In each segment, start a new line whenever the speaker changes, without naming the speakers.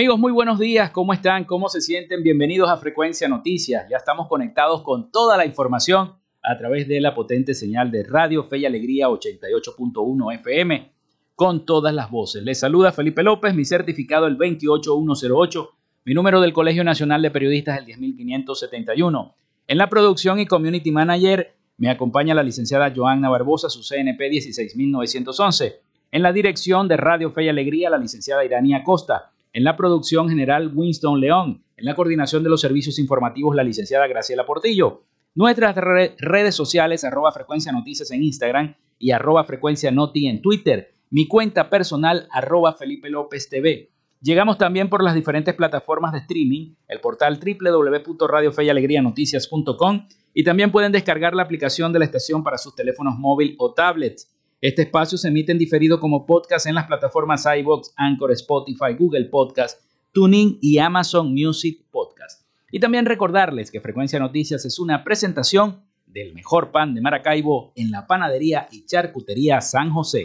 Amigos, muy buenos días. ¿Cómo están? ¿Cómo se sienten? Bienvenidos a Frecuencia Noticias. Ya estamos conectados con toda la información a través de la potente señal de Radio Fe y Alegría 88.1 FM con todas las voces. Les saluda Felipe López, mi certificado el 28108, mi número del Colegio Nacional de Periodistas el 10571. En la producción y community manager me acompaña la licenciada Joanna Barbosa, su CNP 16911. En la dirección de Radio Fe y Alegría, la licenciada Irania Costa. En la producción general, Winston León. En la coordinación de los servicios informativos, la licenciada Graciela Portillo. Nuestras redes sociales, arroba frecuencia noticias en Instagram y arroba frecuencia noti en Twitter. Mi cuenta personal, arroba Felipe López TV. Llegamos también por las diferentes plataformas de streaming, el portal www.radiofeyalegrianoticias.com y también pueden descargar la aplicación de la estación para sus teléfonos móvil o tablets. Este espacio se emite en diferido como podcast en las plataformas iBox, Anchor, Spotify, Google Podcast, Tuning y Amazon Music Podcast. Y también recordarles que Frecuencia Noticias es una presentación del mejor pan de Maracaibo en la panadería y charcutería San José.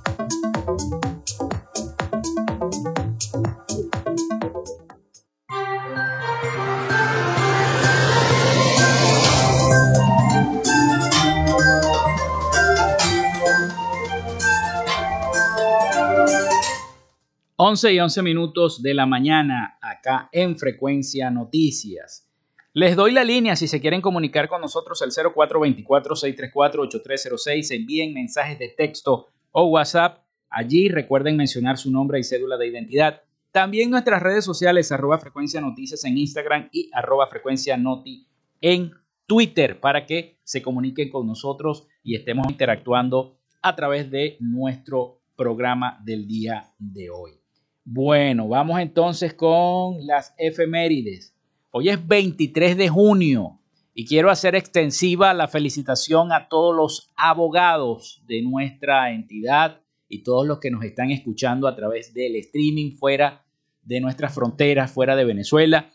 11 y 11 minutos de la mañana acá en Frecuencia Noticias. Les doy la línea si se quieren comunicar con nosotros al 0424-634-8306. Envíen mensajes de texto o WhatsApp. Allí recuerden mencionar su nombre y cédula de identidad. También nuestras redes sociales, arroba frecuencia noticias en Instagram y arroba frecuencia noti en Twitter para que se comuniquen con nosotros y estemos interactuando a través de nuestro programa del día de hoy. Bueno, vamos entonces con las efemérides. Hoy es 23 de junio y quiero hacer extensiva la felicitación a todos los abogados de nuestra entidad y todos los que nos están escuchando a través del streaming fuera de nuestras fronteras, fuera de Venezuela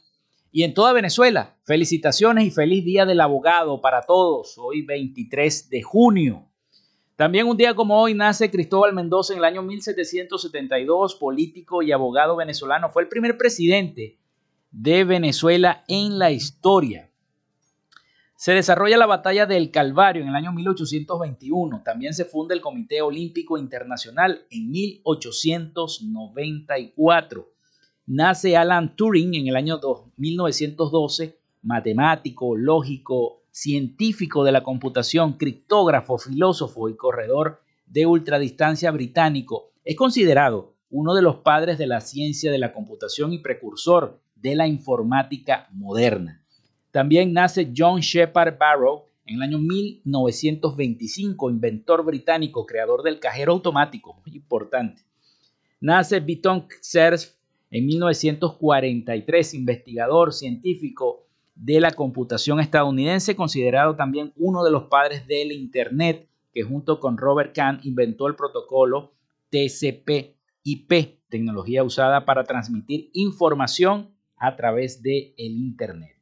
y en toda Venezuela. Felicitaciones y feliz Día del Abogado para todos. Hoy 23 de junio. También un día como hoy nace Cristóbal Mendoza en el año 1772, político y abogado venezolano. Fue el primer presidente de Venezuela en la historia. Se desarrolla la batalla del Calvario en el año 1821. También se funda el Comité Olímpico Internacional en 1894. Nace Alan Turing en el año 1912, matemático, lógico, científico de la computación, criptógrafo, filósofo y corredor de ultradistancia británico, es considerado uno de los padres de la ciencia de la computación y precursor de la informática moderna. También nace John Shepard Barrow en el año 1925, inventor británico, creador del cajero automático, muy importante. Nace Viton Cerf en 1943, investigador científico de la computación estadounidense, considerado también uno de los padres del Internet, que junto con Robert Kahn inventó el protocolo TCP/IP, tecnología usada para transmitir información a través del el Internet.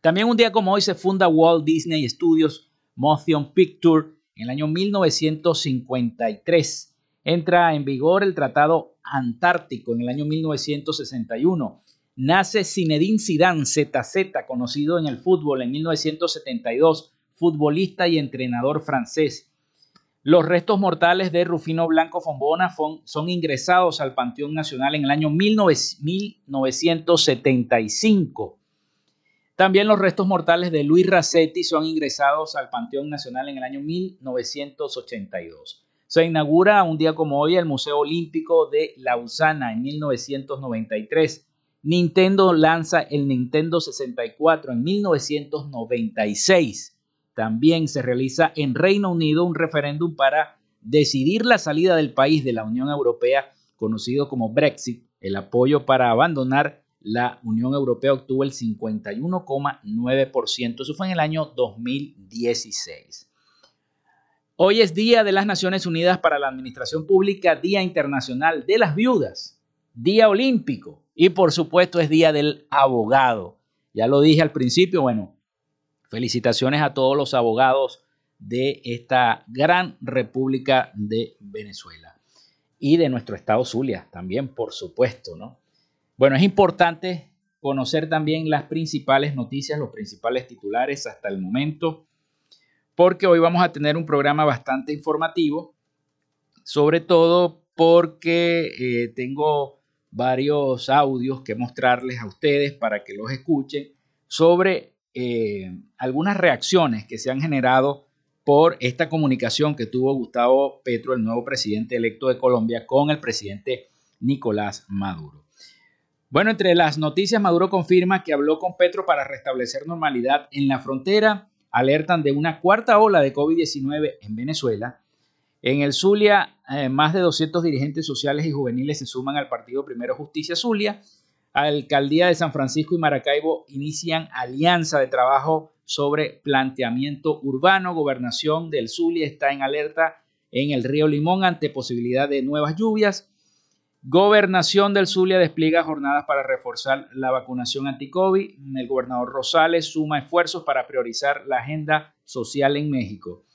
También un día como hoy se funda Walt Disney Studios Motion Picture en el año 1953. Entra en vigor el Tratado Antártico en el año 1961. Nace Zinedine Zidane, ZZ, conocido en el fútbol en 1972, futbolista y entrenador francés. Los restos mortales de Rufino Blanco Fombona son ingresados al Panteón Nacional en el año 1975. También los restos mortales de Luis Racetti son ingresados al Panteón Nacional en el año 1982. Se inaugura un día como hoy el Museo Olímpico de Lausana en 1993. Nintendo lanza el Nintendo 64 en 1996. También se realiza en Reino Unido un referéndum para decidir la salida del país de la Unión Europea, conocido como Brexit. El apoyo para abandonar la Unión Europea obtuvo el 51,9%. Eso fue en el año 2016. Hoy es Día de las Naciones Unidas para la Administración Pública, Día Internacional de las Viudas, Día Olímpico y por supuesto es Día del Abogado. Ya lo dije al principio, bueno, felicitaciones a todos los abogados de esta gran República de Venezuela y de nuestro estado Zulia también, por supuesto, ¿no? Bueno, es importante conocer también las principales noticias, los principales titulares hasta el momento, porque hoy vamos a tener un programa bastante informativo, sobre todo porque eh, tengo varios audios que mostrarles a ustedes para que los escuchen sobre eh, algunas reacciones que se han generado por esta comunicación que tuvo Gustavo Petro, el nuevo presidente electo de Colombia, con el presidente Nicolás Maduro. Bueno, entre las noticias, Maduro confirma que habló con Petro para restablecer normalidad en la frontera. Alertan de una cuarta ola de COVID-19 en Venezuela. En el Zulia, eh, más de 200 dirigentes sociales y juveniles se suman al partido Primero Justicia Zulia. Alcaldía de San Francisco y Maracaibo inician alianza de trabajo sobre planteamiento urbano. Gobernación del Zulia está en alerta en el río Limón ante posibilidad de nuevas lluvias. Gobernación del Zulia despliega jornadas para reforzar la vacunación anti-COVID. El gobernador Rosales suma esfuerzos para priorizar la agenda social en México.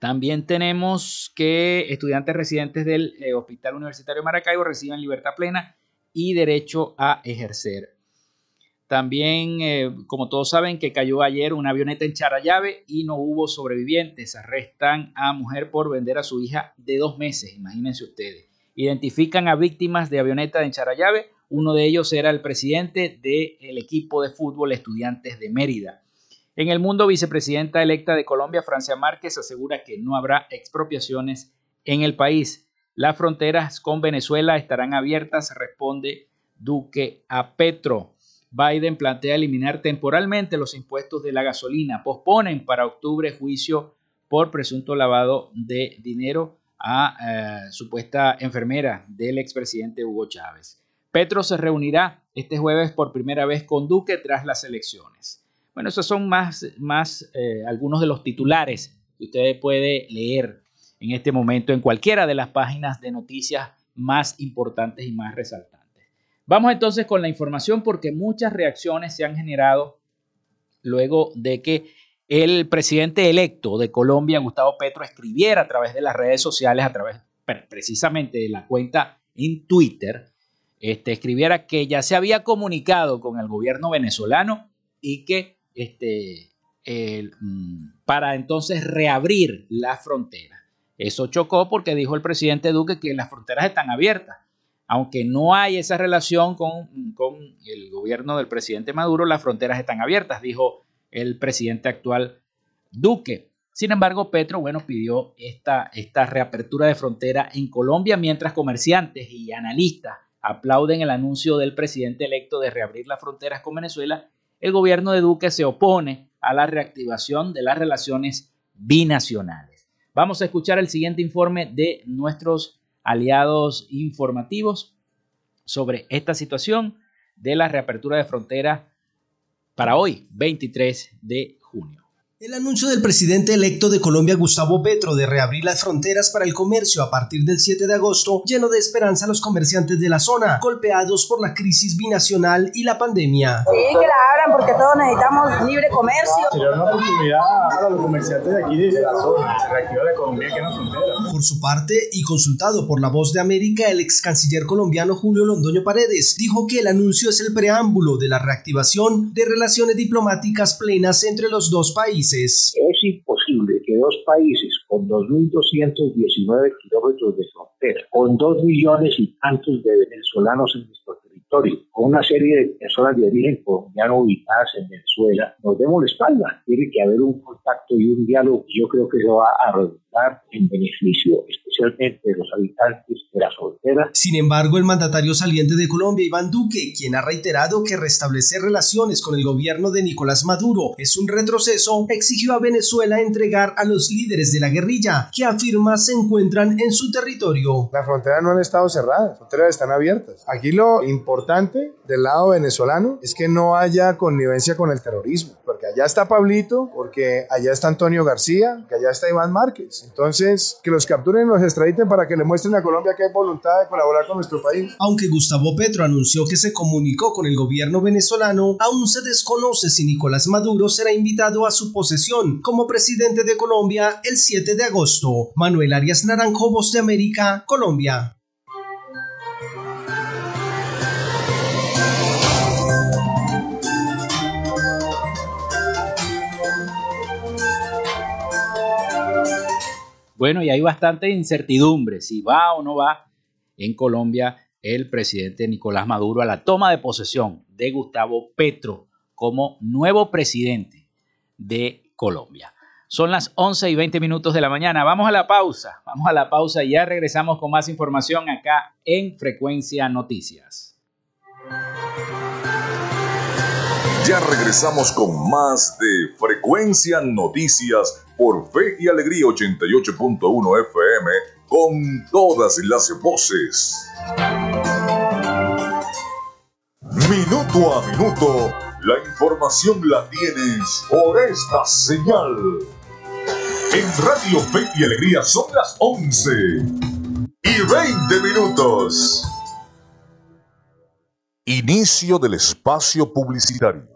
También tenemos que estudiantes residentes del eh, Hospital Universitario Maracaibo reciben libertad plena y derecho a ejercer. También, eh, como todos saben, que cayó ayer una avioneta en Charallave y no hubo sobrevivientes. Arrestan a mujer por vender a su hija de dos meses, imagínense ustedes identifican a víctimas de avioneta en Charallave. Uno de ellos era el presidente del equipo de fútbol Estudiantes de Mérida. En el mundo, vicepresidenta electa de Colombia, Francia Márquez, asegura que no habrá expropiaciones en el país. Las fronteras con Venezuela estarán abiertas, responde Duque a Petro. Biden plantea eliminar temporalmente los impuestos de la gasolina. Posponen para octubre juicio por presunto lavado de dinero a eh, supuesta enfermera del expresidente Hugo Chávez. Petro se reunirá este jueves por primera vez con Duque tras las elecciones. Bueno, esos son más, más eh, algunos de los titulares que usted puede leer en este momento en cualquiera de las páginas de noticias más importantes y más resaltantes. Vamos entonces con la información porque muchas reacciones se han generado luego de que el presidente electo de Colombia, Gustavo Petro, escribiera a través de las redes sociales, a través precisamente de la cuenta en Twitter, este, escribiera que ya se había comunicado con el gobierno venezolano y que este, mm, para entonces reabrir la frontera. Eso chocó porque dijo el presidente Duque que las fronteras están abiertas. Aunque no hay esa relación con, con el gobierno del presidente Maduro, las fronteras están abiertas, dijo el presidente actual Duque. Sin embargo, Petro, bueno, pidió esta, esta reapertura de frontera en Colombia, mientras comerciantes y analistas aplauden el anuncio del presidente electo de reabrir las fronteras con Venezuela el gobierno de Duque se opone a la reactivación de las relaciones binacionales. Vamos a escuchar el siguiente informe de nuestros aliados informativos sobre esta situación de la reapertura de frontera para hoy, 23 de junio.
El anuncio del presidente electo de Colombia, Gustavo Petro, de reabrir las fronteras para el comercio a partir del 7 de agosto llenó de esperanza a los comerciantes de la zona, golpeados por la crisis binacional y la pandemia.
Sí, que la abran porque todos necesitamos libre comercio.
Sería una oportunidad para los comerciantes de aquí de la zona, se reactiva la economía que nos frontera.
Por su parte, y consultado por La Voz de América, el ex canciller colombiano Julio Londoño Paredes dijo que el anuncio es el preámbulo de la reactivación de relaciones diplomáticas plenas entre los dos países.
Es imposible que dos países con 2.219 kilómetros de frontera, con dos millones y tantos de venezolanos en nuestro territorio, con una serie de personas de origen colombiano ubicadas en Venezuela, nos demos la espalda. Tiene que haber un contacto y un diálogo. Yo creo que eso va a en beneficio especialmente de los habitantes de la frontera.
Sin embargo, el mandatario saliente de Colombia, Iván Duque, quien ha reiterado que restablecer relaciones con el gobierno de Nicolás Maduro es un retroceso, exigió a Venezuela entregar a los líderes de la guerrilla, que afirma se encuentran en su territorio.
Las fronteras no han estado cerradas, las fronteras están abiertas. Aquí lo importante del lado venezolano es que no haya connivencia con el terrorismo, porque allá está Pablito, porque allá está Antonio García, que allá está Iván Márquez. Entonces, que los capturen y los extraditen para que le muestren a Colombia que hay voluntad de colaborar con nuestro país.
Aunque Gustavo Petro anunció que se comunicó con el gobierno venezolano, aún se desconoce si Nicolás Maduro será invitado a su posesión como presidente de Colombia el 7 de agosto. Manuel Arias Naranjo, Voz de América, Colombia.
Bueno, y hay bastante incertidumbre si va o no va en Colombia el presidente Nicolás Maduro a la toma de posesión de Gustavo Petro como nuevo presidente de Colombia. Son las 11 y 20 minutos de la mañana. Vamos a la pausa. Vamos a la pausa y ya regresamos con más información acá en Frecuencia Noticias.
Ya regresamos con más de Frecuencia Noticias por Fe y Alegría 88.1 FM con todas las voces. Minuto a minuto, la información la tienes por esta señal. En Radio Fe y Alegría son las 11 y 20 minutos. Inicio del espacio publicitario.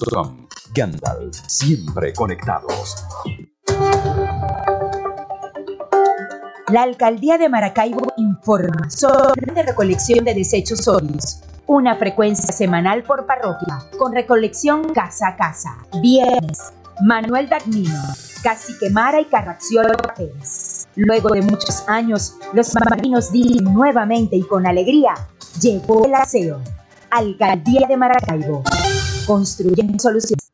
Gandalf, siempre conectados.
La alcaldía de Maracaibo informa sobre de recolección de desechos sólidos. Una frecuencia semanal por parroquia, con recolección casa a casa. Viernes, Manuel Dagnino, Cacique Mara y Carracción Pérez. Luego de muchos años, los marinos dicen nuevamente y con alegría, llegó el aseo. Alcaldía de Maracaibo construyen soluciones.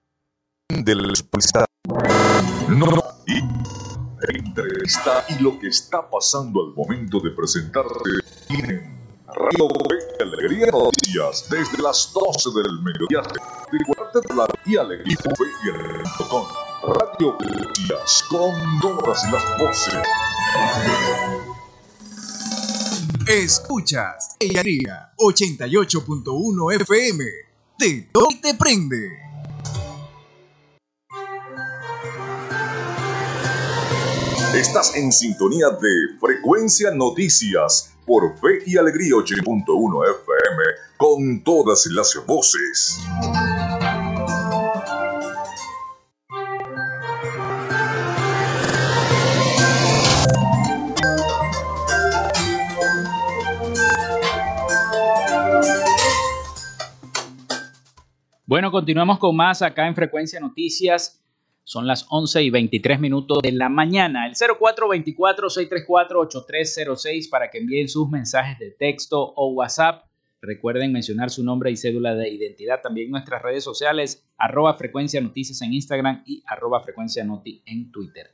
Del no, y entrevista y lo que está pasando al momento de presentarse en Radio Fe Alegría Noticias desde las 12 del mediodía. Recuerda de la y alegría con Radio Noticias con todas las voces.
Escuchas Alegría 88.1 FM te doy te prende.
Estás en sintonía de Frecuencia Noticias por Fe y Alegría 8.1 FM con todas las voces.
Bueno, continuamos con más acá en Frecuencia Noticias. Son las 11 y 23 minutos de la mañana. El 0424-634-8306 para que envíen sus mensajes de texto o WhatsApp. Recuerden mencionar su nombre y cédula de identidad. También nuestras redes sociales, arroba frecuencia noticias en Instagram y arroba frecuencia noti en Twitter.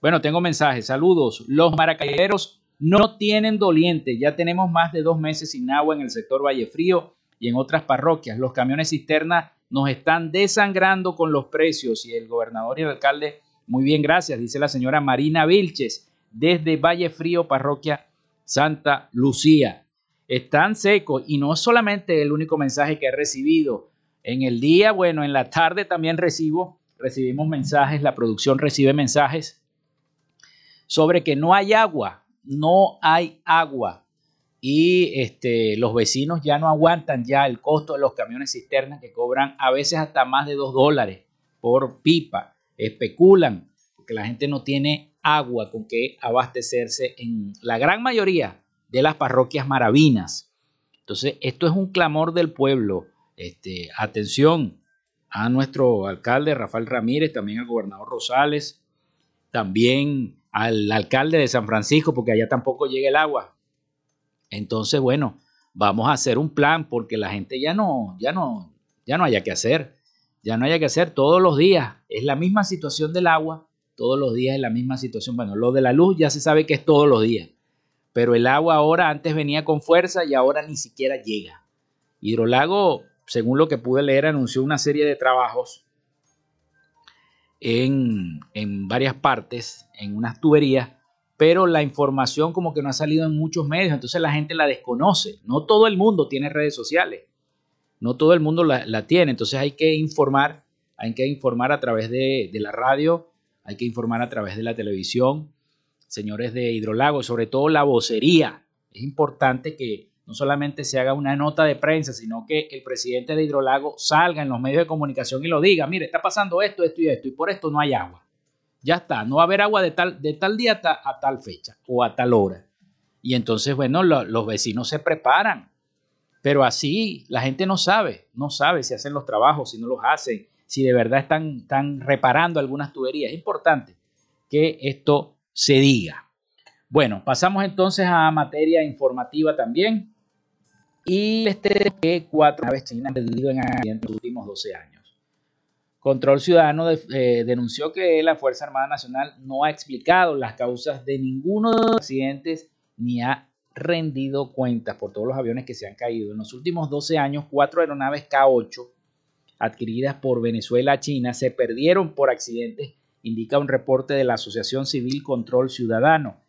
Bueno, tengo mensajes. Saludos. Los maracayeros no tienen doliente. Ya tenemos más de dos meses sin agua en el sector Valle Frío y en otras parroquias. Los camiones cisterna nos están desangrando con los precios y el gobernador y el alcalde, muy bien, gracias, dice la señora Marina Vilches, desde Valle Frío, parroquia Santa Lucía. Están secos y no es solamente el único mensaje que he recibido. En el día, bueno, en la tarde también recibo, recibimos mensajes, la producción recibe mensajes sobre que no hay agua, no hay agua y este, los vecinos ya no aguantan ya el costo de los camiones cisternas que cobran a veces hasta más de dos dólares por pipa. Especulan porque la gente no tiene agua con que abastecerse en la gran mayoría de las parroquias maravinas. Entonces, esto es un clamor del pueblo. Este, atención a nuestro alcalde Rafael Ramírez, también al gobernador Rosales, también al alcalde de San Francisco, porque allá tampoco llega el agua. Entonces, bueno, vamos a hacer un plan porque la gente ya no, ya no, ya no haya que hacer, ya no haya que hacer todos los días. Es la misma situación del agua, todos los días es la misma situación. Bueno, lo de la luz ya se sabe que es todos los días, pero el agua ahora antes venía con fuerza y ahora ni siquiera llega. Hidrolago, según lo que pude leer, anunció una serie de trabajos en, en varias partes, en unas tuberías pero la información como que no ha salido en muchos medios, entonces la gente la desconoce. No todo el mundo tiene redes sociales, no todo el mundo la, tiene, entonces hay que informar, hay que informar a través de, de, la radio, hay que informar a través de la televisión, señores de Hidrolago, sobre todo la vocería. Es importante que no solamente se haga una nota de prensa, sino que el presidente de Hidrolago salga en los medios de comunicación y lo diga, mire, está pasando esto, esto y esto, y por esto no hay agua. Ya está, no va a haber agua de tal, de tal día a, tal fecha o a tal hora. Y entonces, bueno, los vecinos se preparan. Pero así la gente no sabe, no sabe si hacen los trabajos, si no los hacen, si de verdad están, están reparando algunas tuberías. Es importante que esto se diga. Bueno, pasamos entonces a materia informativa también. Y este que cuatro naves chinas perdido en los últimos 12 años. Control Ciudadano eh, denunció que la Fuerza Armada Nacional no ha explicado las causas de ninguno de los accidentes ni ha rendido cuentas por todos los aviones que se han caído. En los últimos 12 años, cuatro aeronaves K-8 adquiridas por Venezuela a China se perdieron por accidentes, indica un reporte de la Asociación Civil Control Ciudadano.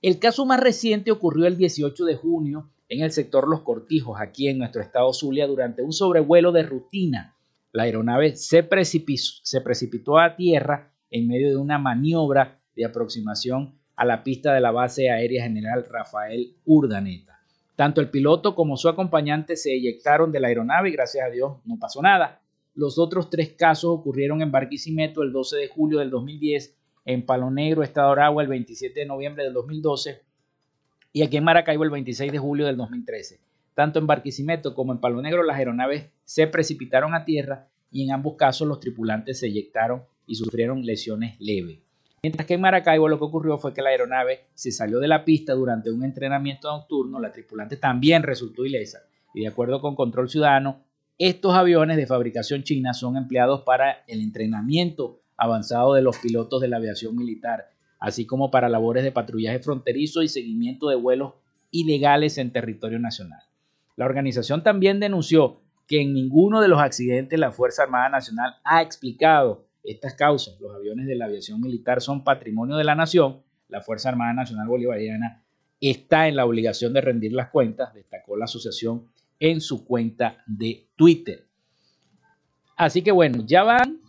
El caso más reciente ocurrió el 18 de junio en el sector Los Cortijos, aquí en nuestro estado Zulia, durante un sobrevuelo de rutina la aeronave se precipitó, a tierra en medio de una maniobra de aproximación a la pista de la base aérea general Rafael Urdaneta. Tanto el piloto como su acompañante se eyectaron de la aeronave y gracias a Dios no pasó nada. Los otros tres casos ocurrieron en Barquisimeto el 12 de julio del 2010, en Palo Negro, Estado Aragua, el 27 de noviembre del 2012 y aquí en Maracaibo el 26 de julio del 2013. Tanto en Barquisimeto como en Palo Negro las aeronaves se precipitaron a tierra y en ambos casos los tripulantes se eyectaron y sufrieron lesiones leves. Mientras que en Maracaibo lo que ocurrió fue que la aeronave se salió de la pista durante un entrenamiento nocturno, la tripulante también resultó ilesa y de acuerdo con Control Ciudadano, estos aviones de fabricación china son empleados para el entrenamiento avanzado de los pilotos de la aviación militar, así como para labores de patrullaje fronterizo y seguimiento de vuelos ilegales en territorio nacional. La organización también denunció que en ninguno de los accidentes la Fuerza Armada Nacional ha explicado estas causas. Los aviones de la aviación militar son patrimonio de la nación. La Fuerza Armada Nacional Bolivariana está en la obligación de rendir las cuentas, destacó la asociación en su cuenta de Twitter. Así que bueno, ya van,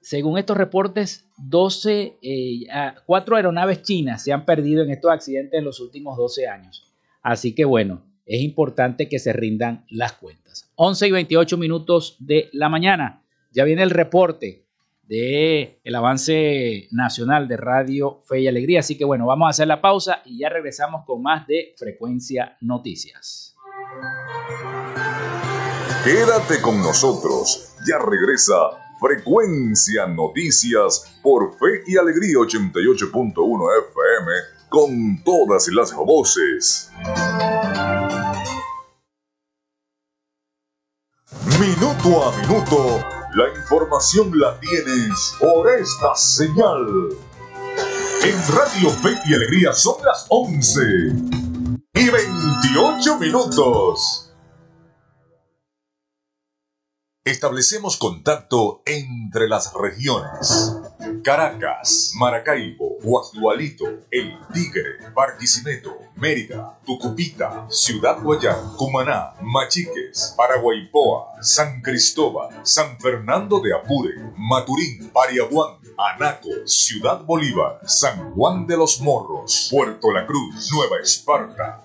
según estos reportes, 12, eh, cuatro aeronaves chinas se han perdido en estos accidentes en los últimos 12 años. Así que bueno, es importante que se rindan las cuentas. 11 y 28 minutos de la mañana. Ya viene el reporte de el avance nacional de Radio Fe y Alegría. Así que bueno, vamos a hacer la pausa y ya regresamos con más de Frecuencia Noticias.
Quédate con nosotros. Ya regresa Frecuencia Noticias por Fe y Alegría 88.1 FM con todas las voces. Minuto la información la tienes por esta señal. En Radio Fe y Alegría son las 11 y 28 minutos. Establecemos contacto entre las regiones. Caracas, Maracaibo, Guasdualito, El Tigre, Barquisimeto, Mérida, Tucupita, Ciudad Guayán, Cumaná, Machiques, Paraguaypoa, San Cristóbal, San Fernando de Apure, Maturín, Pariaguán, Anaco, Ciudad Bolívar, San Juan de los Morros, Puerto La Cruz, Nueva Esparta.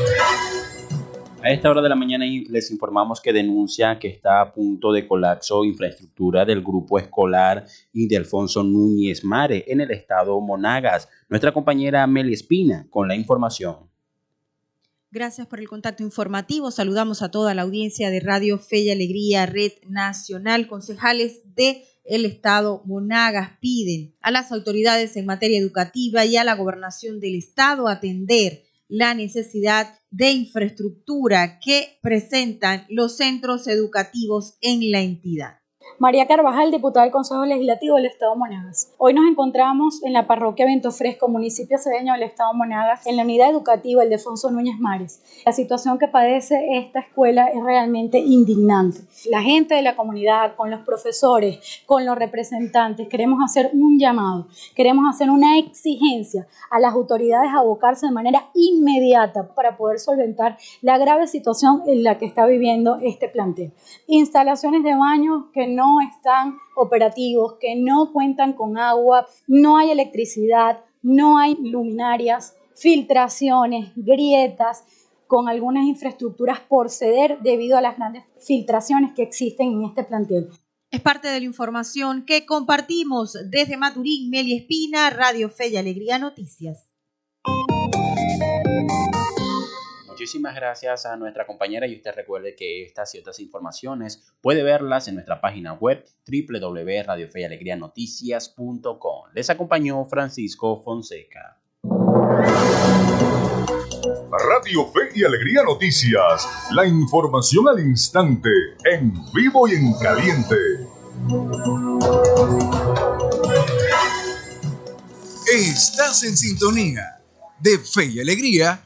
A esta hora de la mañana les informamos que denuncia que está a punto de colapso infraestructura del grupo escolar y de Alfonso Núñez Mare en el estado Monagas. Nuestra compañera Meli Espina con la información.
Gracias por el contacto informativo. Saludamos a toda la audiencia de Radio Fe y Alegría, Red Nacional. Concejales de el Estado Monagas piden a las autoridades en materia educativa y a la gobernación del Estado atender la necesidad de infraestructura que presentan los centros educativos en la entidad.
María Carvajal, diputada del Consejo Legislativo del Estado Monagas. Hoy nos encontramos en la parroquia Vento Fresco, municipio cedeño del Estado Monagas, en la unidad educativa El Defonso Núñez Mares. La situación que padece esta escuela es realmente indignante. La gente de la comunidad, con los profesores, con los representantes, queremos hacer un llamado, queremos hacer una exigencia a las autoridades a abocarse de manera inmediata para poder solventar la grave situación en la que está viviendo este plantel. Instalaciones de baño que no están operativos, que no cuentan con agua, no hay electricidad, no hay luminarias, filtraciones, grietas, con algunas infraestructuras por ceder debido a las grandes filtraciones que existen en este plantel.
Es parte de la información que compartimos desde Maturín, Meli Espina, Radio Fe y Alegría Noticias.
Muchísimas gracias a nuestra compañera y usted recuerde que estas y otras informaciones puede verlas en nuestra página web www.radiofeyalegrianoticias.com. Les acompañó Francisco Fonseca.
Radio Fe y Alegría Noticias, la información al instante, en vivo y en caliente.
Estás en sintonía de Fe y Alegría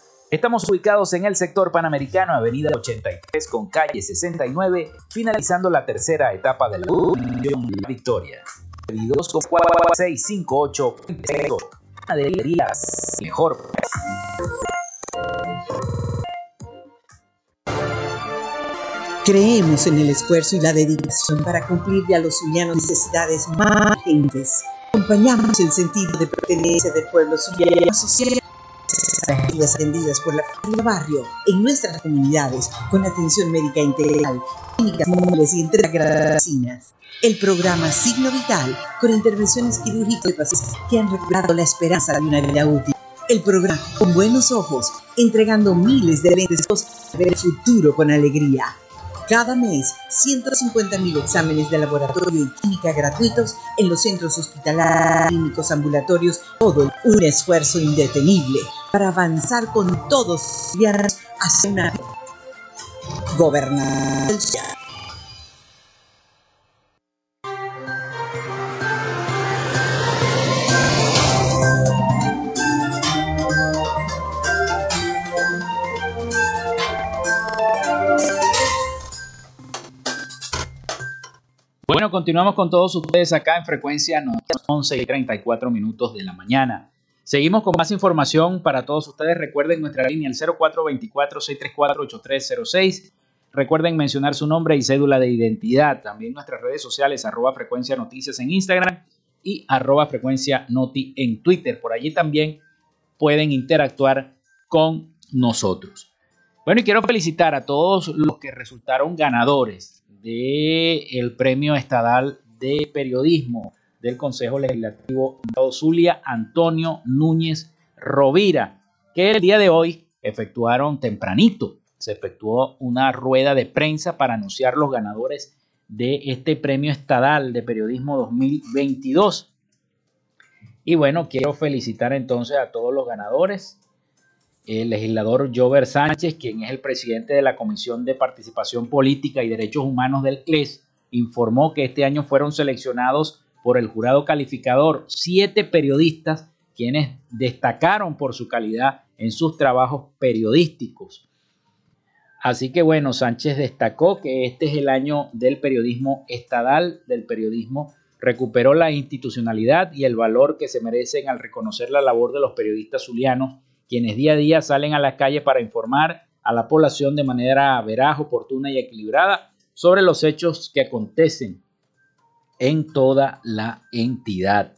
Estamos ubicados en el sector panamericano, avenida 83 con calle 69, finalizando la tercera etapa de la Victoria. Pedidos con 4658 mejor.
Creemos en el esfuerzo y la dedicación para cumplir a los zulianos necesidades más urgentes. Acompañamos el sentido de pertenencia del pueblo zuliano atendidas por la familia barrio en nuestras comunidades con atención médica integral clínicas y entre medicinas. El programa Signo Vital, con intervenciones quirúrgicas de pacientes que han recuperado la esperanza de una vida útil. El programa Con Buenos Ojos, entregando miles de para ver el futuro con alegría. Cada mes, 150.000 exámenes de laboratorio y química gratuitos en los centros hospitalarios, clínicos, ambulatorios, todo un esfuerzo indetenible para avanzar con todos hacia una gobernación.
Bueno, continuamos con todos ustedes acá en frecuencia 11 y 34 minutos de la mañana. Seguimos con más información para todos ustedes. Recuerden nuestra línea el 0424-634-8306. Recuerden mencionar su nombre y cédula de identidad. También nuestras redes sociales, arroba frecuencia noticias en Instagram y arroba frecuencia noti en Twitter. Por allí también pueden interactuar con nosotros. Bueno, y quiero felicitar a todos los que resultaron ganadores del Premio Estadal de Periodismo del Consejo Legislativo de Zulia, Antonio Núñez Rovira, que el día de hoy efectuaron tempranito. Se efectuó una rueda de prensa para anunciar los ganadores de este Premio Estadal de Periodismo 2022. Y bueno, quiero felicitar entonces a todos los ganadores el legislador Jover Sánchez, quien es el presidente de la Comisión de Participación Política y Derechos Humanos del CLES, informó que este año fueron seleccionados por el jurado calificador siete periodistas quienes destacaron por su calidad en sus trabajos periodísticos. Así que bueno, Sánchez destacó que este es el año del periodismo estadal, del periodismo recuperó la institucionalidad y el valor que se merecen al reconocer la labor de los periodistas zulianos quienes día a día salen a la calle para informar a la población de manera veraz, oportuna y equilibrada sobre los hechos que acontecen en toda la entidad.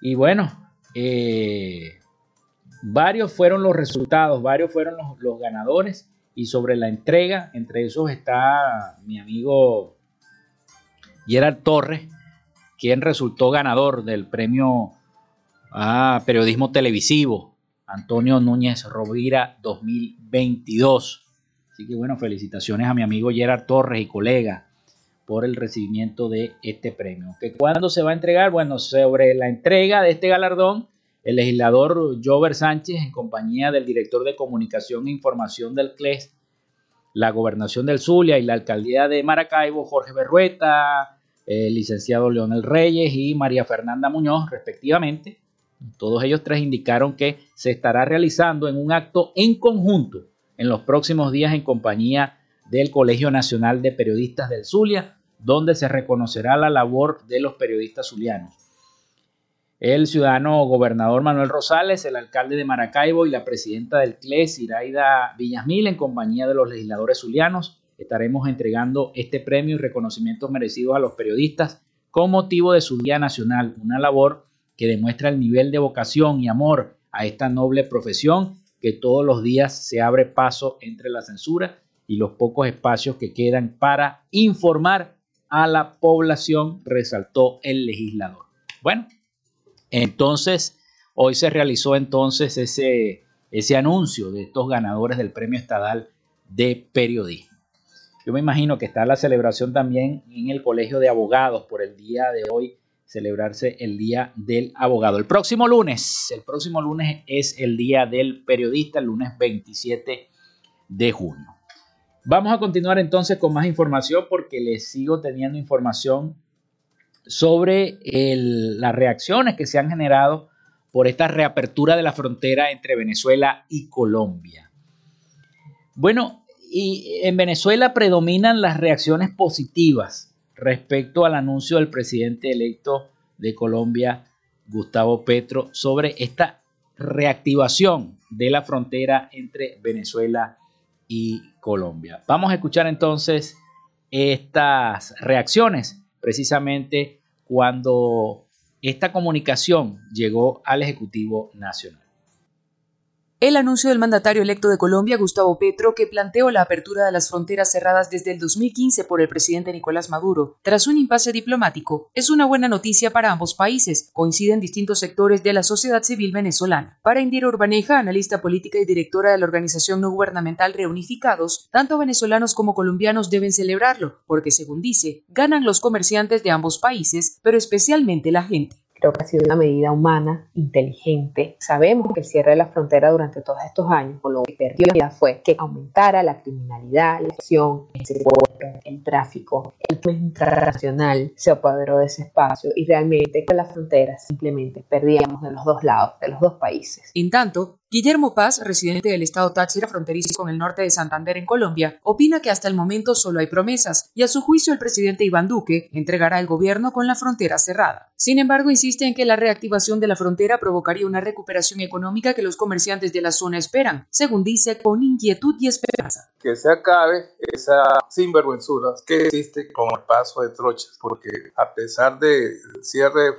Y bueno, eh, varios fueron los resultados, varios fueron los, los, ganadores y sobre la entrega, entre esos está mi amigo Gerard Torres, quien resultó ganador del premio a periodismo televisivo Antonio Núñez Rovira 2022. Así que bueno, felicitaciones a mi amigo Gerard Torres y colega por el recibimiento de este premio. ¿Que ¿Cuándo se va a entregar? Bueno, sobre la entrega de este galardón, el legislador Jover Sánchez, en compañía del director de Comunicación e Información del CLES, la Gobernación del Zulia y la Alcaldía de Maracaibo, Jorge Berrueta, el licenciado Leonel Reyes y María Fernanda Muñoz, respectivamente, todos ellos tres indicaron que se estará realizando en un acto en conjunto en los próximos días en compañía del Colegio Nacional de Periodistas del Zulia, donde se reconocerá la labor de los periodistas zulianos. El ciudadano gobernador Manuel Rosales, el alcalde de Maracaibo y la presidenta del CLES, Iraida Villasmil, en compañía de los legisladores zulianos, estaremos entregando este premio y reconocimientos merecidos a los periodistas con motivo de su Día Nacional, una labor que demuestra el nivel de vocación y amor a esta noble profesión que todos los días se abre paso entre la censura y los pocos espacios que quedan para informar a la población, resaltó el legislador. Bueno, entonces hoy se realizó entonces ese, ese anuncio de estos ganadores del Premio Estadal de Periodismo. Yo me imagino que está la celebración también en el Colegio de Abogados por el día de hoy celebrarse el Día del Abogado. El próximo lunes, el próximo lunes es el Día del Periodista, el lunes 27 de junio. Vamos a continuar entonces con más información porque les sigo teniendo información sobre las reacciones que se han generado por esta reapertura de la frontera entre Venezuela y Colombia. Bueno, y en Venezuela predominan las reacciones positivas respecto al anuncio del presidente electo de Colombia, Gustavo Petro, sobre esta reactivación de la frontera entre Venezuela y Colombia. Vamos a escuchar entonces estas reacciones precisamente cuando esta comunicación llegó al Ejecutivo Nacional.
El anuncio del mandatario electo de Colombia, Gustavo Petro, que planteó la apertura de las fronteras cerradas desde el 2015 por el presidente Nicolás Maduro, tras un impasse diplomático, es una buena noticia para ambos países, coinciden distintos sectores de la sociedad civil venezolana. Para Indira Urbaneja, analista política y directora de la organización no gubernamental Reunificados, tanto venezolanos como colombianos deben celebrarlo, porque según dice, ganan los comerciantes de ambos países, pero especialmente la gente.
Creo que ha sido una medida humana, inteligente. Sabemos que el cierre de la frontera durante todos estos años, con lo que perdió fue que aumentara la criminalidad, la acción, el secuestro, el tráfico, el internacional se apoderó de ese espacio y realmente con las fronteras simplemente perdíamos de los dos lados, de los dos países.
En tanto, Guillermo Paz, residente del estado Táchira fronterizo con el norte de Santander en Colombia, opina que hasta el momento solo hay promesas y a su juicio el presidente Iván Duque entregará el gobierno con la frontera cerrada. Sin embargo, insiste en que la reactivación de la frontera provocaría una recuperación económica que los comerciantes de la zona esperan, según dice, con inquietud y esperanza.
Que se acabe esa sinvergüenzura que existe con paso de trochas, porque a pesar del cierre de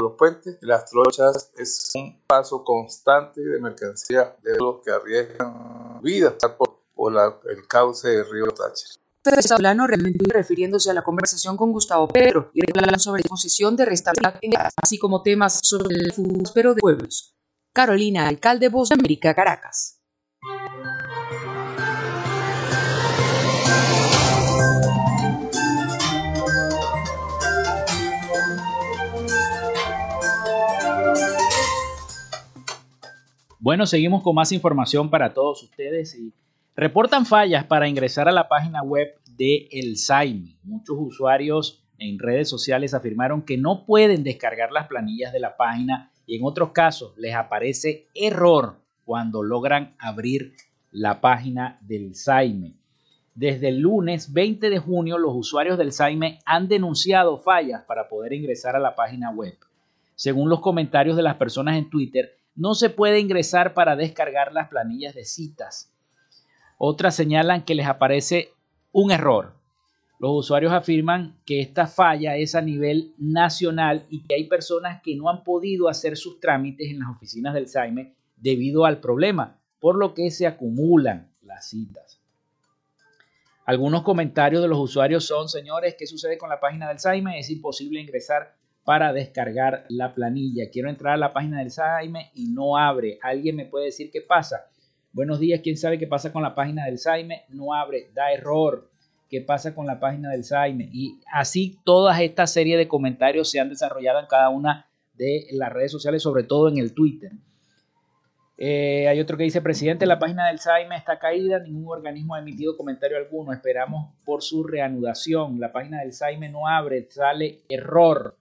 los puentes, las trochas es un paso constante de mercancía de los que arriesgan vida por, por la, el cauce del río Táchira.
Venezolano realmente refiriéndose a la conversación con Gustavo Pedro y hablan sobre la disposición de restablecer así como temas sobre el futuro de pueblos. Carolina, alcalde Voz de América, Caracas.
Bueno, seguimos con más información para todos ustedes y reportan fallas para ingresar a la página web de El Saime. Muchos usuarios en redes sociales afirmaron que no pueden descargar las planillas de la página y en otros casos les aparece error cuando logran abrir la página del Saime. Desde el lunes 20 de junio los usuarios del Saime han denunciado fallas para poder ingresar a la página web. Según los comentarios de las personas en Twitter, no se puede ingresar para descargar las planillas de citas. Otras señalan que les aparece un error. Los usuarios afirman que esta falla es a nivel nacional y que hay personas que no han podido hacer sus trámites en las oficinas del SAIME debido al problema, por lo que se acumulan las citas. Algunos comentarios de los usuarios son, señores, ¿qué sucede con la página del SAIME? Es imposible ingresar para descargar la planilla. Quiero entrar a la página del Saime y no abre. ¿Alguien me puede decir qué pasa? Buenos días, ¿quién sabe qué pasa con la página del Saime? No abre, da error. ¿Qué pasa con la página del Saime? Y así toda esta serie de comentarios se han desarrollado en cada una de las redes sociales, sobre todo en el Twitter. Eh, hay otro que dice, presidente, la página del Saime está caída, ningún organismo ha emitido comentario alguno, esperamos por su reanudación. La página del Saime no abre, sale error.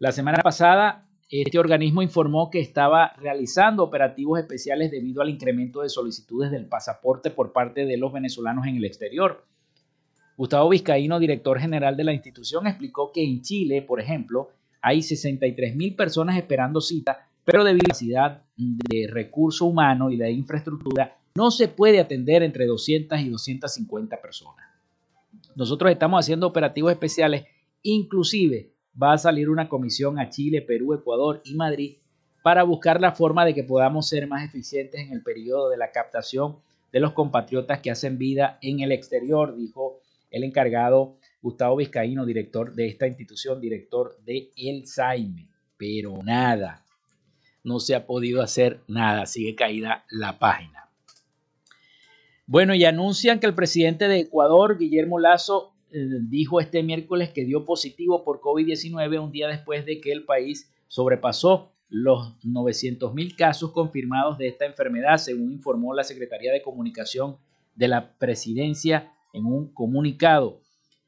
La semana pasada, este organismo informó que estaba realizando operativos especiales debido al incremento de solicitudes del pasaporte por parte de los venezolanos en el exterior. Gustavo Vizcaíno, director general de la institución, explicó que en Chile, por ejemplo, hay 63 mil personas esperando cita, pero debido a la necesidad de recurso humano y de infraestructura, no se puede atender entre 200 y 250 personas. Nosotros estamos haciendo operativos especiales, inclusive va a salir una comisión a Chile, Perú, Ecuador y Madrid para buscar la forma de que podamos ser más eficientes en el periodo de la captación de los compatriotas que hacen vida en el exterior, dijo el encargado Gustavo Vizcaíno, director de esta institución, director de El Saime. Pero nada, no se ha podido hacer nada, sigue caída la página. Bueno, y anuncian que el presidente de Ecuador, Guillermo Lazo, dijo este miércoles que dio positivo por COVID-19 un día después de que el país sobrepasó los 900 mil casos confirmados de esta enfermedad, según informó la Secretaría de Comunicación de la Presidencia en un comunicado.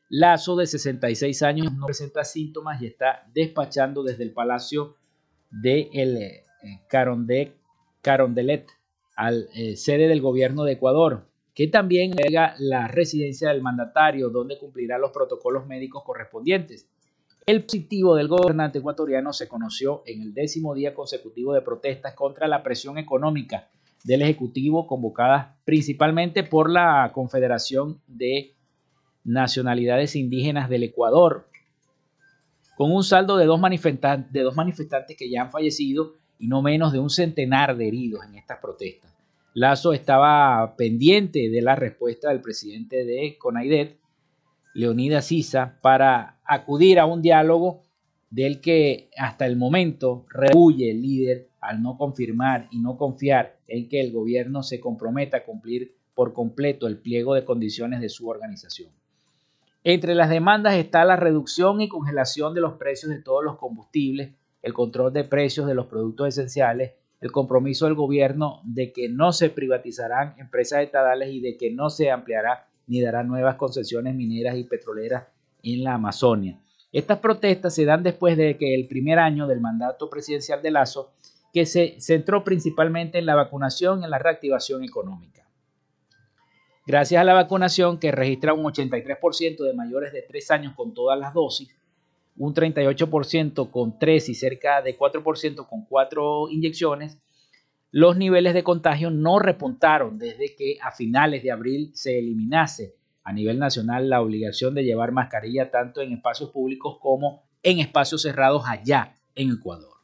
Lazo, de 66 años, no presenta síntomas y está despachando desde el Palacio de eh, Carondelet al eh, sede del gobierno de Ecuador que también llega la residencia del mandatario, donde cumplirá los protocolos médicos correspondientes. El positivo del gobernante ecuatoriano se conoció en el décimo día consecutivo de protestas contra la presión económica del Ejecutivo, convocadas principalmente por la Confederación de Nacionalidades Indígenas del Ecuador, con un saldo de dos, manifestantes, de dos manifestantes que ya han fallecido y no menos de un centenar de heridos en estas protestas. Lazo estaba pendiente de la respuesta del presidente de CONAIDET, Leonidas Sisa, para acudir a un diálogo del que hasta el momento rehuye el líder al no confirmar y no confiar en que el gobierno se comprometa a cumplir por completo el pliego de condiciones de su organización. Entre las demandas está la reducción y congelación de los precios de todos los combustibles, el control de precios de los productos esenciales, el compromiso del gobierno de que no se privatizarán empresas estatales y de que no se ampliará ni dará nuevas concesiones mineras y petroleras en la Amazonia. Estas protestas se dan después de que el primer año del mandato presidencial de Lazo, que se centró principalmente en la vacunación y en la reactivación económica. Gracias a la vacunación, que registra un 83% de mayores de 3 años con todas las dosis, un 38% con 3 y cerca de 4% con 4 inyecciones, los niveles de contagio no repuntaron desde que a finales de abril se eliminase a nivel nacional la obligación de llevar mascarilla tanto en espacios públicos como en espacios cerrados allá en Ecuador.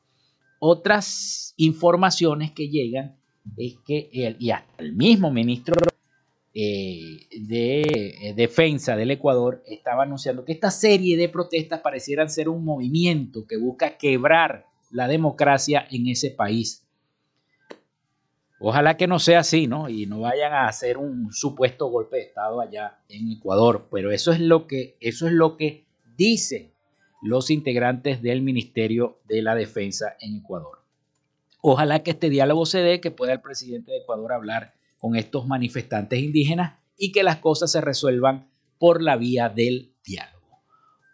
Otras informaciones que llegan es que el, y hasta el mismo ministro eh, de eh, Defensa del Ecuador estaba anunciando que esta serie de protestas parecieran ser un movimiento que busca quebrar la democracia en ese país Ojalá que no sea así, ¿no? Y no vayan a hacer un supuesto golpe de Estado allá en Ecuador. Pero eso es lo que, eso es lo que dicen los integrantes del Ministerio de la Defensa en Ecuador. Ojalá que este diálogo se dé, que pueda el presidente de Ecuador hablar con estos manifestantes indígenas y que las cosas se resuelvan por la vía del diálogo.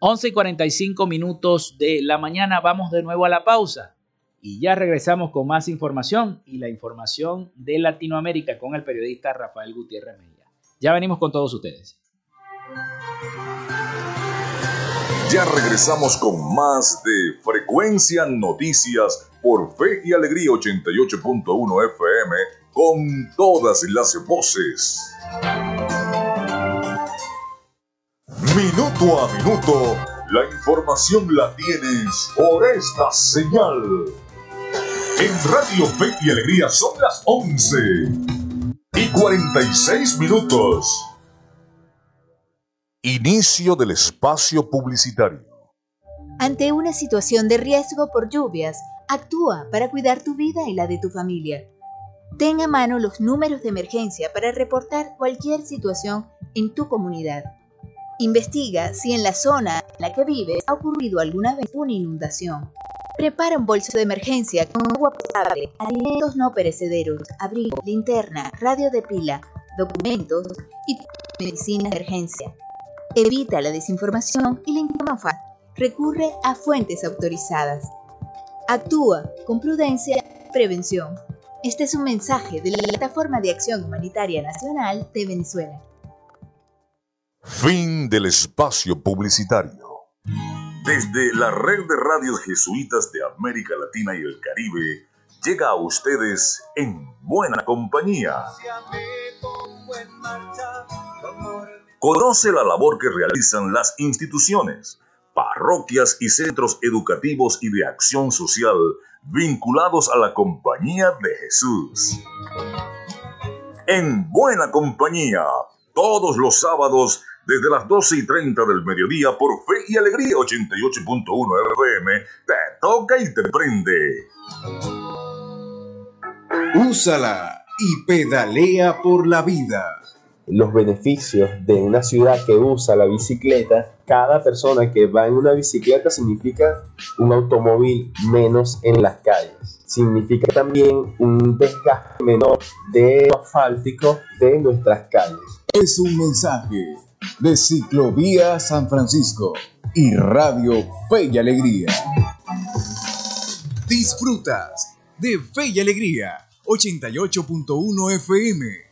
11 y 45 minutos de la mañana, vamos de nuevo a la pausa. Y ya regresamos con más información y la información de Latinoamérica con el periodista Rafael Gutiérrez Mella. Ya venimos con todos ustedes.
Ya regresamos con más de Frecuencia Noticias por Fe y Alegría 88.1 FM con todas las voces. Minuto a minuto, la información la tienes por esta señal. En Radio Fe y Alegría son las 11 y 46 minutos. Inicio del espacio publicitario.
Ante una situación de riesgo por lluvias, actúa para cuidar tu vida y la de tu familia. Ten a mano los números de emergencia para reportar cualquier situación en tu comunidad. Investiga si en la zona en la que vives ha ocurrido alguna vez una inundación. Prepara un bolso de emergencia con agua potable, alimentos no perecederos, abrigo, linterna, radio de pila, documentos y medicina de emergencia. Evita la desinformación y la información. Recurre a fuentes autorizadas. Actúa con prudencia y prevención. Este es un mensaje de la Plataforma de Acción Humanitaria Nacional de Venezuela.
Fin del espacio publicitario. Desde la red de radios jesuitas de América Latina y el Caribe, llega a ustedes en buena compañía. Conoce la labor que realizan las instituciones, parroquias y centros educativos y de acción social vinculados a la compañía de Jesús. En buena compañía, todos los sábados desde las 12 y 30 del mediodía por Fe y Alegría 88.1 FM, te toca y te prende.
Úsala y pedalea por la vida.
Los beneficios de una ciudad que usa la bicicleta, cada persona que va en una bicicleta significa un automóvil menos en las calles significa también un desgaste menor de asfáltico de nuestras calles.
Es un mensaje de Ciclovía San Francisco y Radio Fe y Alegría. Disfrutas de y Alegría 88.1 FM.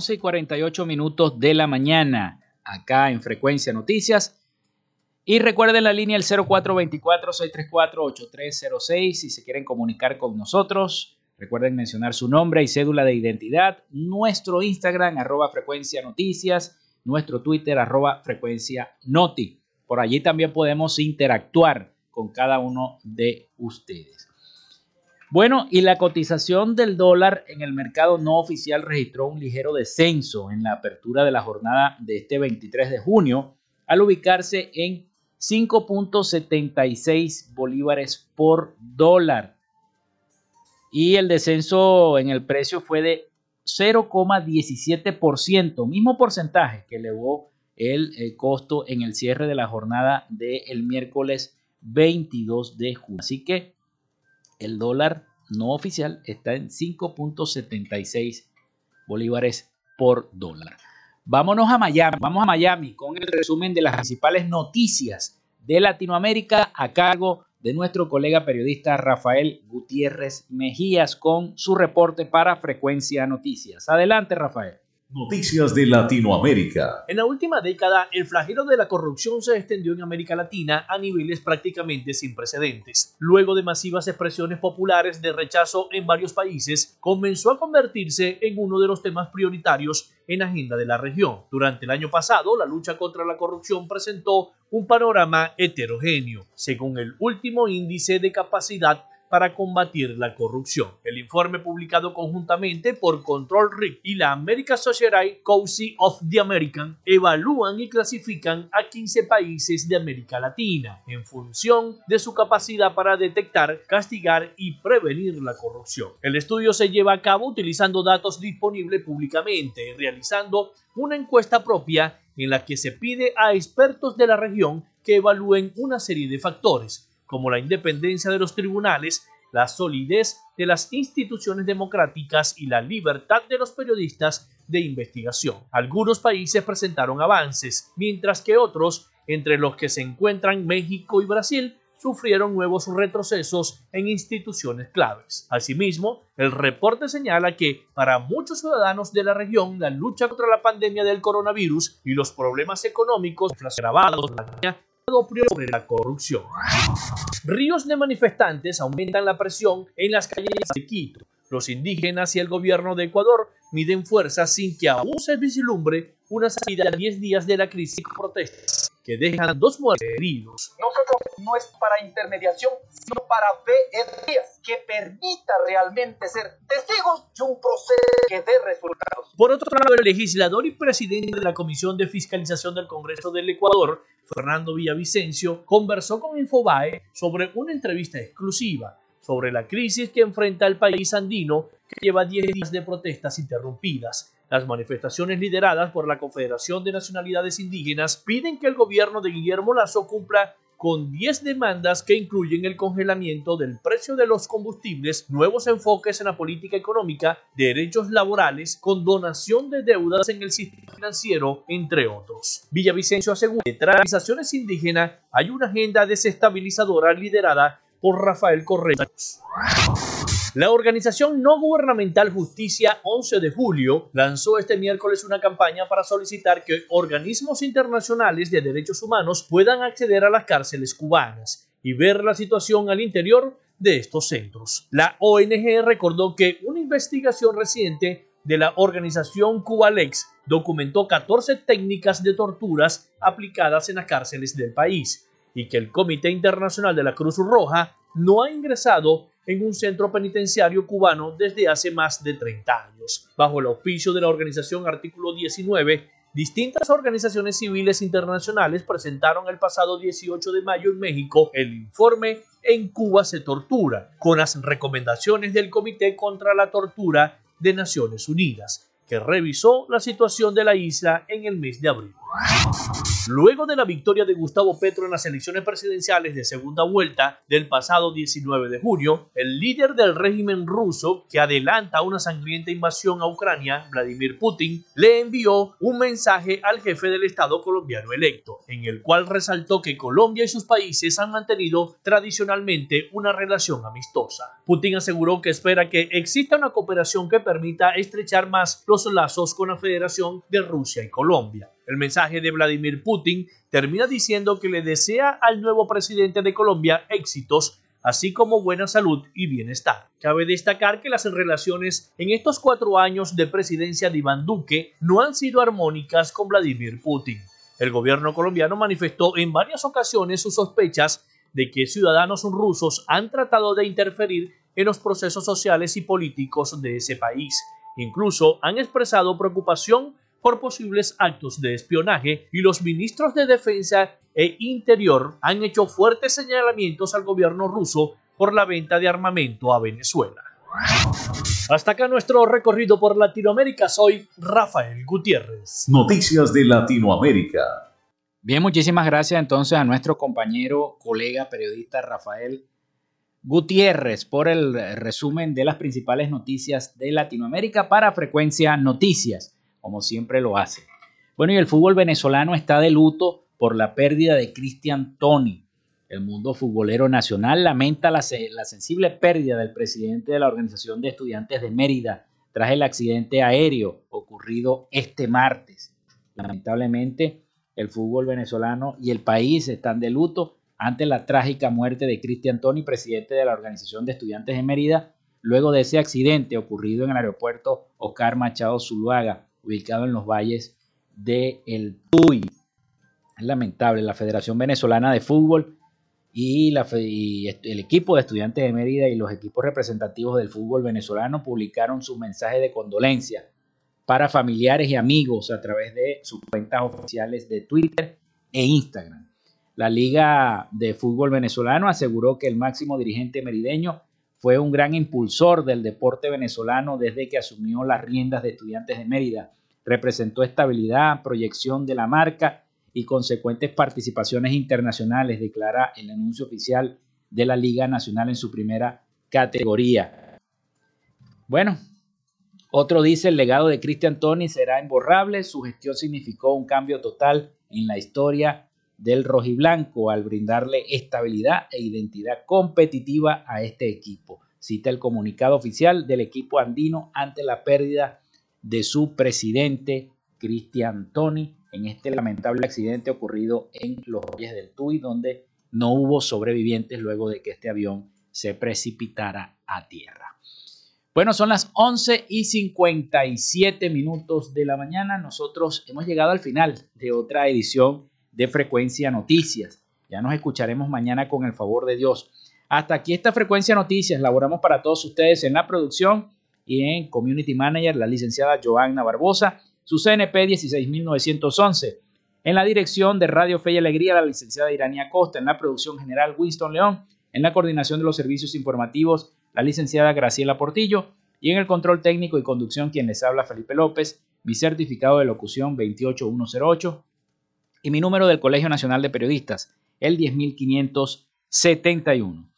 11 y 48 minutos de la mañana, acá en Frecuencia Noticias. Y recuerden la línea el 0424-634-8306 si se quieren comunicar con nosotros. Recuerden mencionar su nombre y cédula de identidad. Nuestro Instagram, arroba frecuencia noticias. Nuestro Twitter, arroba frecuencia noti. Por allí también podemos interactuar con cada uno de ustedes. Bueno, y la cotización del dólar en el mercado no oficial registró un ligero descenso en la apertura de la jornada de este 23 de junio, al ubicarse en 5.76 bolívares por dólar. Y el descenso en el precio fue de 0,17%, mismo porcentaje que elevó el, el, costo en el cierre de la jornada del miércoles 22 de junio. Así que el dólar no oficial está en 5.76 bolívares por dólar. Vámonos a Miami, vamos a Miami con el resumen de las principales noticias de Latinoamérica a cargo de nuestro colega periodista Rafael Gutiérrez Mejías con su reporte para Frecuencia Noticias. Adelante, Rafael.
Noticias de Latinoamérica.
En la última década, el flagelo de la corrupción se extendió en América Latina a niveles prácticamente sin precedentes. Luego de masivas expresiones populares de rechazo en varios países, comenzó a convertirse en uno de los temas prioritarios en agenda de la región. Durante el año pasado, la lucha contra la corrupción presentó un panorama heterogéneo. Según el último índice de capacidad para combatir la corrupción. El informe publicado conjuntamente por Control RIC y la American Society Council of the American evalúan y clasifican a 15 países de América Latina en función de su capacidad para detectar, castigar y prevenir la corrupción. El estudio se lleva a cabo utilizando datos disponibles públicamente, realizando una encuesta propia en la que se pide a expertos de la región que evalúen una serie de factores como la independencia de los tribunales, la solidez de las instituciones democráticas y la libertad de los periodistas de investigación. Algunos países presentaron avances, mientras que otros, entre los que se encuentran México y Brasil, sufrieron nuevos retrocesos en instituciones claves. Asimismo, el reporte señala que para muchos ciudadanos de la región la lucha contra la pandemia del coronavirus y los problemas económicos agravados sobre la corrupción. Ríos de manifestantes aumentan la presión en las calles de Quito. Los indígenas y el gobierno de Ecuador miden fuerzas sin que aún se vislumbre una salida de 10 días de la crisis protestas que dejan dos muertos heridos.
Nosotros no es para intermediación, sino para ver que permita realmente ser testigos de un proceso que dé resultados.
Por otro lado, el legislador y presidente de la Comisión de Fiscalización del Congreso del Ecuador, Fernando Villavicencio, conversó con Infobae sobre una entrevista exclusiva sobre la crisis que enfrenta el país andino que lleva 10 días de protestas interrumpidas. Las manifestaciones lideradas por la Confederación de Nacionalidades Indígenas piden que el gobierno de Guillermo Lazo cumpla con 10 demandas que incluyen el congelamiento del precio de los combustibles, nuevos enfoques en la política económica, derechos laborales, condonación de deudas en el sistema financiero, entre otros. Villavicencio asegura que tras organizaciones indígenas hay una agenda desestabilizadora liderada por Rafael Correa. La organización no gubernamental Justicia 11 de Julio lanzó este miércoles una campaña para solicitar que organismos internacionales de derechos humanos puedan acceder a las cárceles cubanas y ver la situación al interior de estos centros. La ONG recordó que una investigación reciente de la organización Cubalex documentó 14 técnicas de torturas aplicadas en las cárceles del país y que el Comité Internacional de la Cruz Roja no ha ingresado en un centro penitenciario cubano desde hace más de 30 años. Bajo el auspicio de la organización Artículo 19, distintas organizaciones civiles internacionales presentaron el pasado 18 de mayo en México el informe En Cuba se tortura, con las recomendaciones del Comité contra la Tortura de Naciones Unidas, que revisó la situación de la isla en el mes de abril. Luego de la victoria de Gustavo Petro en las elecciones presidenciales de segunda vuelta del pasado 19 de junio, el líder del régimen ruso que adelanta una sangrienta invasión a Ucrania, Vladimir Putin, le envió un mensaje al jefe del Estado colombiano electo, en el cual resaltó que Colombia y sus países han mantenido tradicionalmente una relación amistosa. Putin aseguró que espera que exista una cooperación que permita estrechar más los lazos con la Federación de Rusia y Colombia. El mensaje de Vladimir Putin termina diciendo que le desea al nuevo presidente de Colombia éxitos así como buena salud y bienestar. Cabe destacar que las relaciones en estos cuatro años de presidencia de Iván Duque no han sido armónicas con Vladimir Putin. El gobierno colombiano manifestó en varias ocasiones sus sospechas de que ciudadanos rusos han tratado de interferir en los procesos sociales y políticos de ese país. Incluso han expresado preocupación por posibles actos de espionaje y los ministros de Defensa e Interior han hecho fuertes señalamientos al gobierno ruso por la venta de armamento a Venezuela. Hasta acá nuestro recorrido por Latinoamérica. Soy Rafael Gutiérrez.
Noticias de Latinoamérica.
Bien, muchísimas gracias entonces a nuestro compañero, colega, periodista Rafael Gutiérrez por el resumen de las principales noticias de Latinoamérica para Frecuencia Noticias, como siempre lo hace. Bueno, y el fútbol venezolano está de luto por la pérdida de Cristian Toni. El mundo futbolero nacional lamenta la, la sensible pérdida del presidente de la Organización de Estudiantes de Mérida tras el accidente aéreo ocurrido este martes. Lamentablemente, el fútbol venezolano y el país están de luto ante la trágica muerte de Cristian Toni, presidente de la Organización de Estudiantes de Mérida, luego de ese accidente ocurrido en el aeropuerto Oscar Machado Zuluaga, ubicado en los valles de El Tuy. Es lamentable, la Federación Venezolana de Fútbol y, y el equipo de estudiantes de Mérida y los equipos representativos del fútbol venezolano publicaron sus mensajes de condolencia para familiares y amigos a través de sus cuentas oficiales de Twitter e Instagram. La Liga de Fútbol Venezolano aseguró que el máximo dirigente merideño fue un gran impulsor del deporte venezolano desde que asumió las riendas de estudiantes de Mérida. Representó estabilidad, proyección de la marca y consecuentes participaciones internacionales, declara el anuncio oficial de la Liga Nacional en su primera categoría. Bueno, otro dice el legado de Cristian Toni será imborrable, su gestión significó un cambio total en la historia del rojiblanco al brindarle estabilidad e identidad competitiva a este equipo. Cita el comunicado oficial del equipo andino ante la pérdida de su presidente Cristian Toni en este lamentable accidente ocurrido en los Valles del Tuy, donde no hubo sobrevivientes luego de que este avión se precipitara a tierra. Bueno, son las 11 y 57 minutos de la mañana. Nosotros hemos llegado al final de otra edición de Frecuencia Noticias. Ya nos escucharemos mañana con el favor de Dios. Hasta aquí esta Frecuencia Noticias. Laboramos para todos ustedes en la producción y en Community Manager, la licenciada Joanna Barbosa, su CNP 16911. En la dirección de Radio Fe y Alegría, la licenciada Irania Costa. En la producción general, Winston León. En la coordinación de los servicios informativos, la licenciada Graciela Portillo. Y en el control técnico y conducción, quien les habla, Felipe López. Mi certificado de locución 28108 y mi número del Colegio Nacional de Periodistas, el 10571.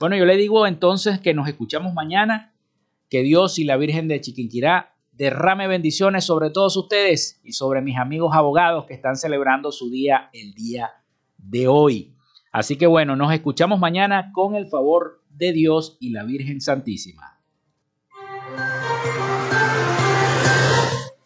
Bueno, yo le digo entonces que nos escuchamos mañana, que Dios y la Virgen de Chiquinquirá derrame bendiciones sobre todos ustedes y sobre mis amigos abogados que están celebrando su día el día de hoy. Así que bueno, nos escuchamos mañana con el favor de Dios y la Virgen Santísima.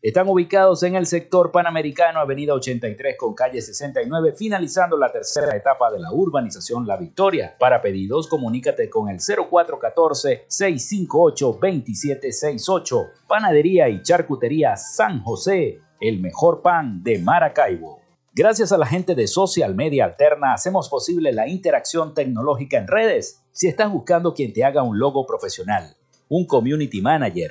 Están ubicados en el sector panamericano, Avenida 83 con calle 69, finalizando la tercera etapa de la urbanización La Victoria. Para pedidos, comunícate con el 0414-658-2768. Panadería y Charcutería San José, el mejor pan de Maracaibo. Gracias a la gente de Social Media Alterna hacemos posible la interacción tecnológica en redes. Si estás buscando quien te haga un logo profesional, un community manager,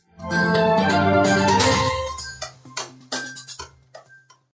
Thank you.